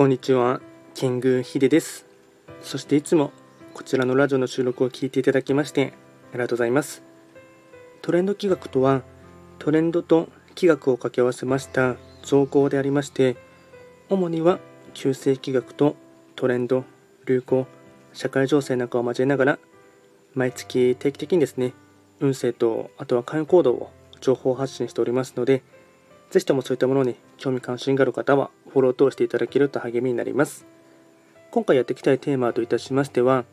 こんにちは、キングヒデです。そしていつもこちらのラジオの収録を聞いていただきましてありがとうございます。トレンド企画とは、トレンドと企画を掛け合わせました造語でありまして、主には旧世企画とトレンド、流行、社会情勢なんかを交えながら、毎月定期的にですね、運勢とあとは関与行動を情報発信しておりますので、ぜひともそういったものに興味関心がある方はフォローを通していただけると励みになります。今回やっていきたいテーマといたしましては、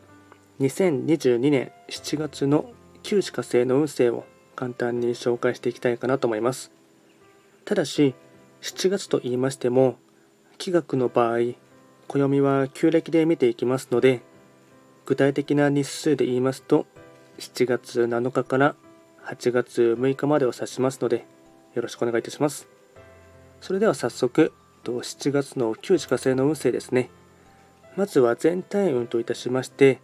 2022年7月の旧歯火星の運勢を簡単に紹介していきたいかなと思います。ただし、7月と言いましても、気学の場合、暦は旧暦で見ていきますので、具体的な日数で言いますと、7月7日から8月6日までを指しますので、よろしくお願いいたします。それでは早速、と7月の旧歯火星の運勢ですね。まずは全体運といたしまして、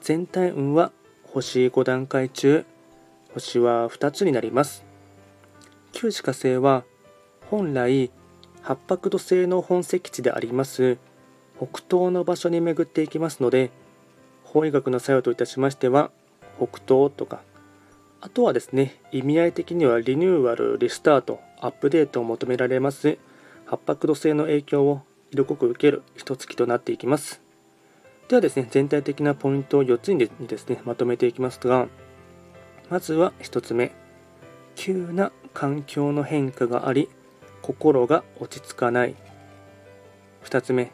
全体運は星5段階中、星は2つになります。旧歯火星は本来八白土星の本石地であります北東の場所に巡っていきますので法医学の作用といたしましては北東とかあとはですね、意味合い的にはリニューアル、リスタート、アップデートを求められます八白土星の影響を色濃く受ける一月となっていきます。ではですね、全体的なポイントを4つにですね、まとめていきますが、まずは1つ目、急な環境の変化があり、心が落ち着かない。2つ目、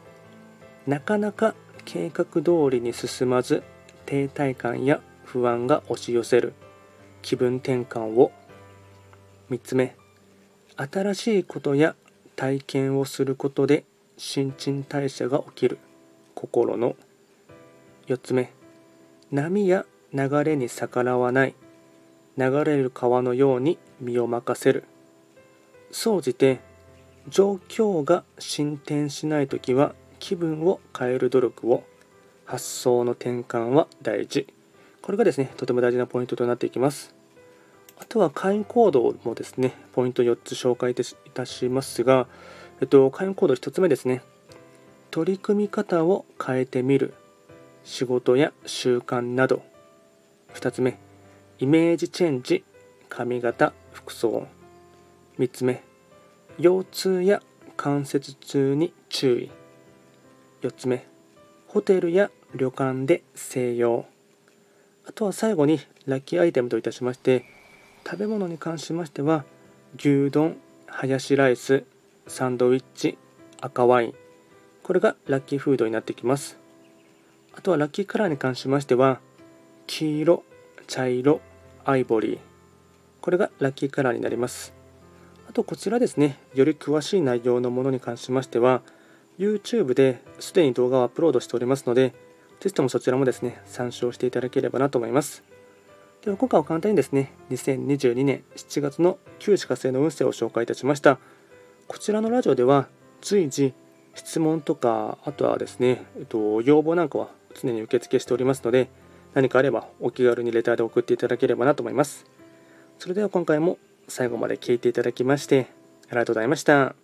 なかなか計画通りに進まず、停滞感や不安が押し寄せる。気分転換を3つ目新しいことや体験をすることで新陳代謝が起きる。心の。4つ目。波や流れに逆らわない。流れる川のように身を任せる。総じて状況が進展しない時は気分を変える努力を。発想の転換は大事。これがですね、とても大事なポイントとなっていきます。あとは会員行動もですね、ポイント4つ紹介いたしますが、えっと、会員行動1つ目ですね。取り組み方を変えてみる。仕事や習慣など。2つ目、イメージチェンジ。髪型、服装。3つ目、腰痛や関節痛に注意。4つ目、ホテルや旅館で静養。あとは最後にラッキーアイテムといたしまして食べ物に関しましては牛丼ハヤシライスサンドウィッチ赤ワイン。これがラッキーフードになってきます。あとはラッキーカラーに関しましては黄色茶色アイボリー。これがラッキーカラーになります。あとこちらですねより詳しい内容のものに関しましては YouTube ですでに動画をアップロードしておりますのでぜひともそちらもですね、参照していただければなと思います。では今回は簡単にですね、2022年7月の旧歯火星の運勢を紹介いたしました。こちらのラジオでは随時質問とか、あとはですね、えっと、要望なんかは常に受付しておりますので、何かあればお気軽にレターで送っていただければなと思います。それでは今回も最後まで聴いていただきまして、ありがとうございました。